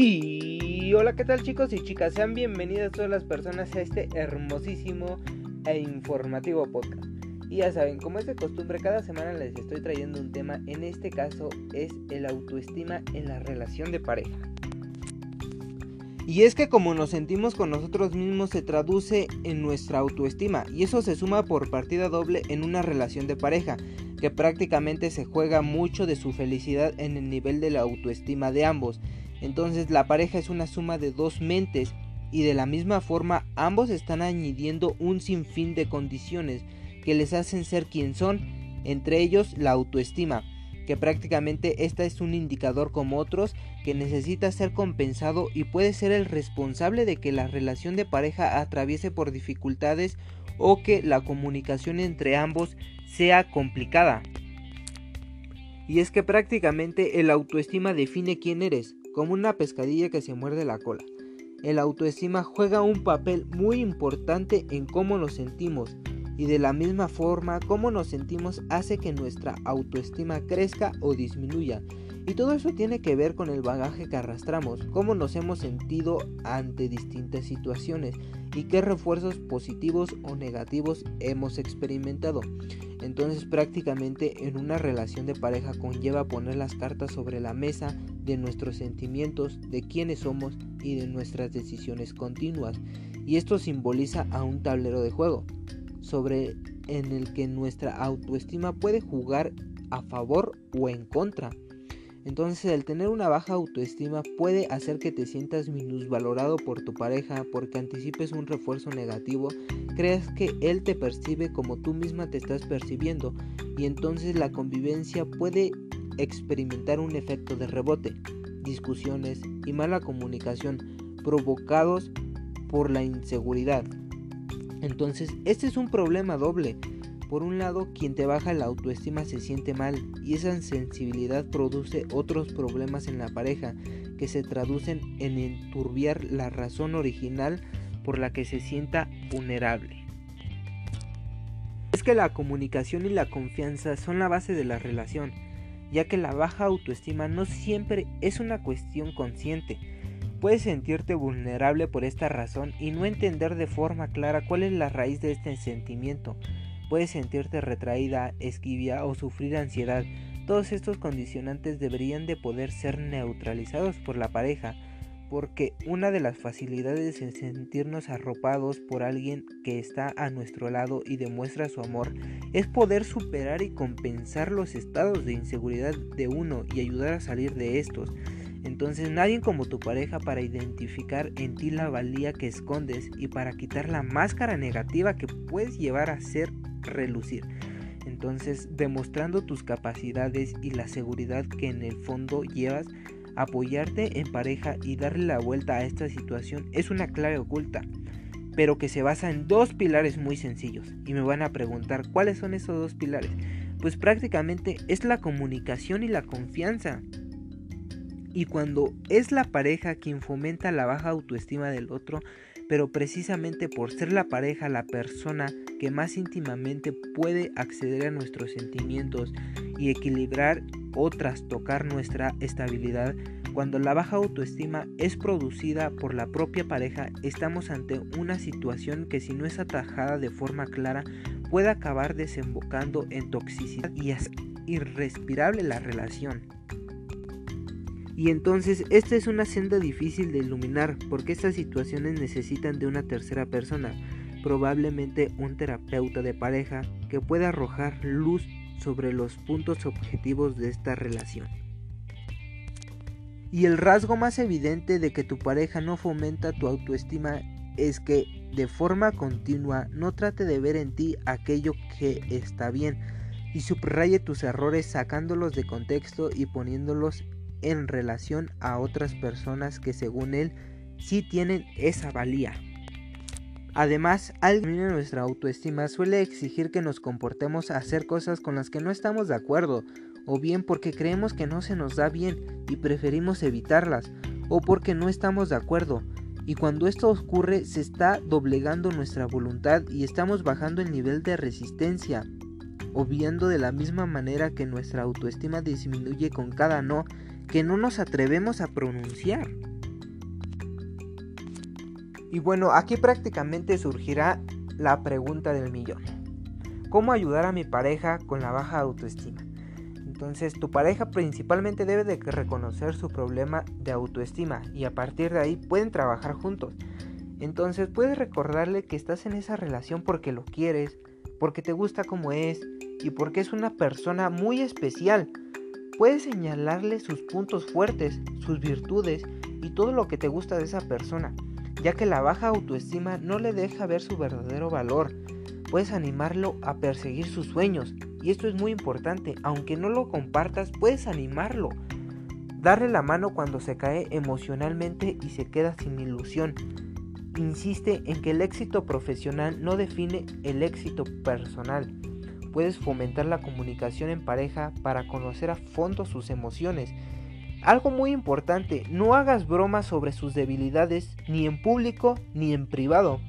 Y hola, ¿qué tal chicos y chicas? Sean bienvenidas todas las personas a este hermosísimo e informativo podcast. Y ya saben, como es de costumbre, cada semana les estoy trayendo un tema, en este caso es el autoestima en la relación de pareja. Y es que como nos sentimos con nosotros mismos se traduce en nuestra autoestima y eso se suma por partida doble en una relación de pareja, que prácticamente se juega mucho de su felicidad en el nivel de la autoestima de ambos. Entonces la pareja es una suma de dos mentes y de la misma forma ambos están añadiendo un sinfín de condiciones que les hacen ser quien son, entre ellos la autoestima, que prácticamente esta es un indicador como otros que necesita ser compensado y puede ser el responsable de que la relación de pareja atraviese por dificultades o que la comunicación entre ambos sea complicada. Y es que prácticamente el autoestima define quién eres, como una pescadilla que se muerde la cola. El autoestima juega un papel muy importante en cómo nos sentimos y de la misma forma cómo nos sentimos hace que nuestra autoestima crezca o disminuya. Y todo eso tiene que ver con el bagaje que arrastramos, cómo nos hemos sentido ante distintas situaciones y qué refuerzos positivos o negativos hemos experimentado. Entonces prácticamente en una relación de pareja conlleva poner las cartas sobre la mesa de nuestros sentimientos, de quiénes somos y de nuestras decisiones continuas. Y esto simboliza a un tablero de juego, sobre en el que nuestra autoestima puede jugar a favor o en contra. Entonces el tener una baja autoestima puede hacer que te sientas minusvalorado por tu pareja porque anticipes un refuerzo negativo, creas que él te percibe como tú misma te estás percibiendo y entonces la convivencia puede experimentar un efecto de rebote, discusiones y mala comunicación provocados por la inseguridad. Entonces, este es un problema doble por un lado, quien te baja la autoestima se siente mal y esa insensibilidad produce otros problemas en la pareja que se traducen en enturbiar la razón original por la que se sienta vulnerable. Es que la comunicación y la confianza son la base de la relación, ya que la baja autoestima no siempre es una cuestión consciente. Puedes sentirte vulnerable por esta razón y no entender de forma clara cuál es la raíz de este sentimiento, Puedes sentirte retraída, esquivia o sufrir ansiedad. Todos estos condicionantes deberían de poder ser neutralizados por la pareja, porque una de las facilidades en sentirnos arropados por alguien que está a nuestro lado y demuestra su amor es poder superar y compensar los estados de inseguridad de uno y ayudar a salir de estos. Entonces nadie como tu pareja para identificar en ti la valía que escondes y para quitar la máscara negativa que puedes llevar a ser relucir. Entonces, demostrando tus capacidades y la seguridad que en el fondo llevas, apoyarte en pareja y darle la vuelta a esta situación es una clave oculta, pero que se basa en dos pilares muy sencillos. Y me van a preguntar, ¿cuáles son esos dos pilares? Pues prácticamente es la comunicación y la confianza. Y cuando es la pareja quien fomenta la baja autoestima del otro, pero precisamente por ser la pareja la persona que más íntimamente puede acceder a nuestros sentimientos y equilibrar o trastocar nuestra estabilidad, cuando la baja autoestima es producida por la propia pareja, estamos ante una situación que si no es atajada de forma clara puede acabar desembocando en toxicidad y es irrespirable la relación. Y entonces esta es una senda difícil de iluminar porque estas situaciones necesitan de una tercera persona, probablemente un terapeuta de pareja que pueda arrojar luz sobre los puntos objetivos de esta relación. Y el rasgo más evidente de que tu pareja no fomenta tu autoestima es que de forma continua no trate de ver en ti aquello que está bien y subraye tus errores sacándolos de contexto y poniéndolos en relación a otras personas que según él sí tienen esa valía. Además, al disminuir nuestra autoestima suele exigir que nos comportemos a hacer cosas con las que no estamos de acuerdo, o bien porque creemos que no se nos da bien y preferimos evitarlas, o porque no estamos de acuerdo. Y cuando esto ocurre se está doblegando nuestra voluntad y estamos bajando el nivel de resistencia, obviando de la misma manera que nuestra autoestima disminuye con cada no que no nos atrevemos a pronunciar. Y bueno, aquí prácticamente surgirá la pregunta del millón. ¿Cómo ayudar a mi pareja con la baja autoestima? Entonces tu pareja principalmente debe de reconocer su problema de autoestima y a partir de ahí pueden trabajar juntos. Entonces puedes recordarle que estás en esa relación porque lo quieres, porque te gusta como es y porque es una persona muy especial. Puedes señalarle sus puntos fuertes, sus virtudes y todo lo que te gusta de esa persona, ya que la baja autoestima no le deja ver su verdadero valor. Puedes animarlo a perseguir sus sueños y esto es muy importante, aunque no lo compartas, puedes animarlo. Darle la mano cuando se cae emocionalmente y se queda sin ilusión insiste en que el éxito profesional no define el éxito personal. Puedes fomentar la comunicación en pareja para conocer a fondo sus emociones. Algo muy importante, no hagas bromas sobre sus debilidades ni en público ni en privado.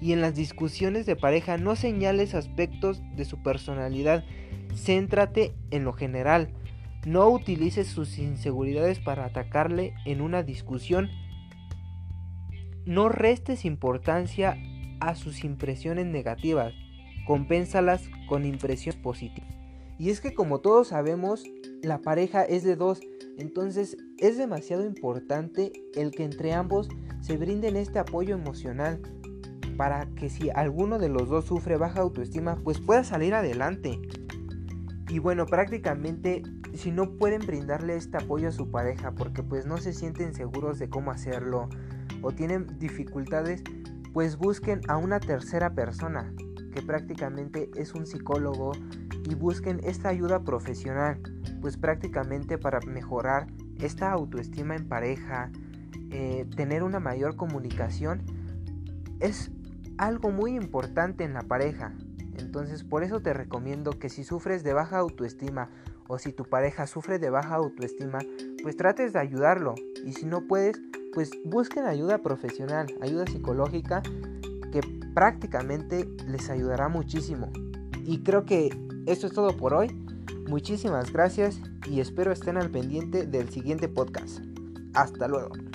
Y en las discusiones de pareja no señales aspectos de su personalidad, céntrate en lo general. No utilices sus inseguridades para atacarle en una discusión no restes importancia a sus impresiones negativas, compénsalas con impresiones positivas. Y es que como todos sabemos, la pareja es de dos, entonces es demasiado importante el que entre ambos se brinden este apoyo emocional para que si alguno de los dos sufre baja autoestima, pues pueda salir adelante. Y bueno, prácticamente si no pueden brindarle este apoyo a su pareja porque pues no se sienten seguros de cómo hacerlo, o tienen dificultades, pues busquen a una tercera persona, que prácticamente es un psicólogo, y busquen esta ayuda profesional, pues prácticamente para mejorar esta autoestima en pareja, eh, tener una mayor comunicación, es algo muy importante en la pareja. Entonces por eso te recomiendo que si sufres de baja autoestima o si tu pareja sufre de baja autoestima, pues trates de ayudarlo y si no puedes, pues busquen ayuda profesional, ayuda psicológica prácticamente les ayudará muchísimo. Y creo que esto es todo por hoy. Muchísimas gracias y espero estén al pendiente del siguiente podcast. Hasta luego.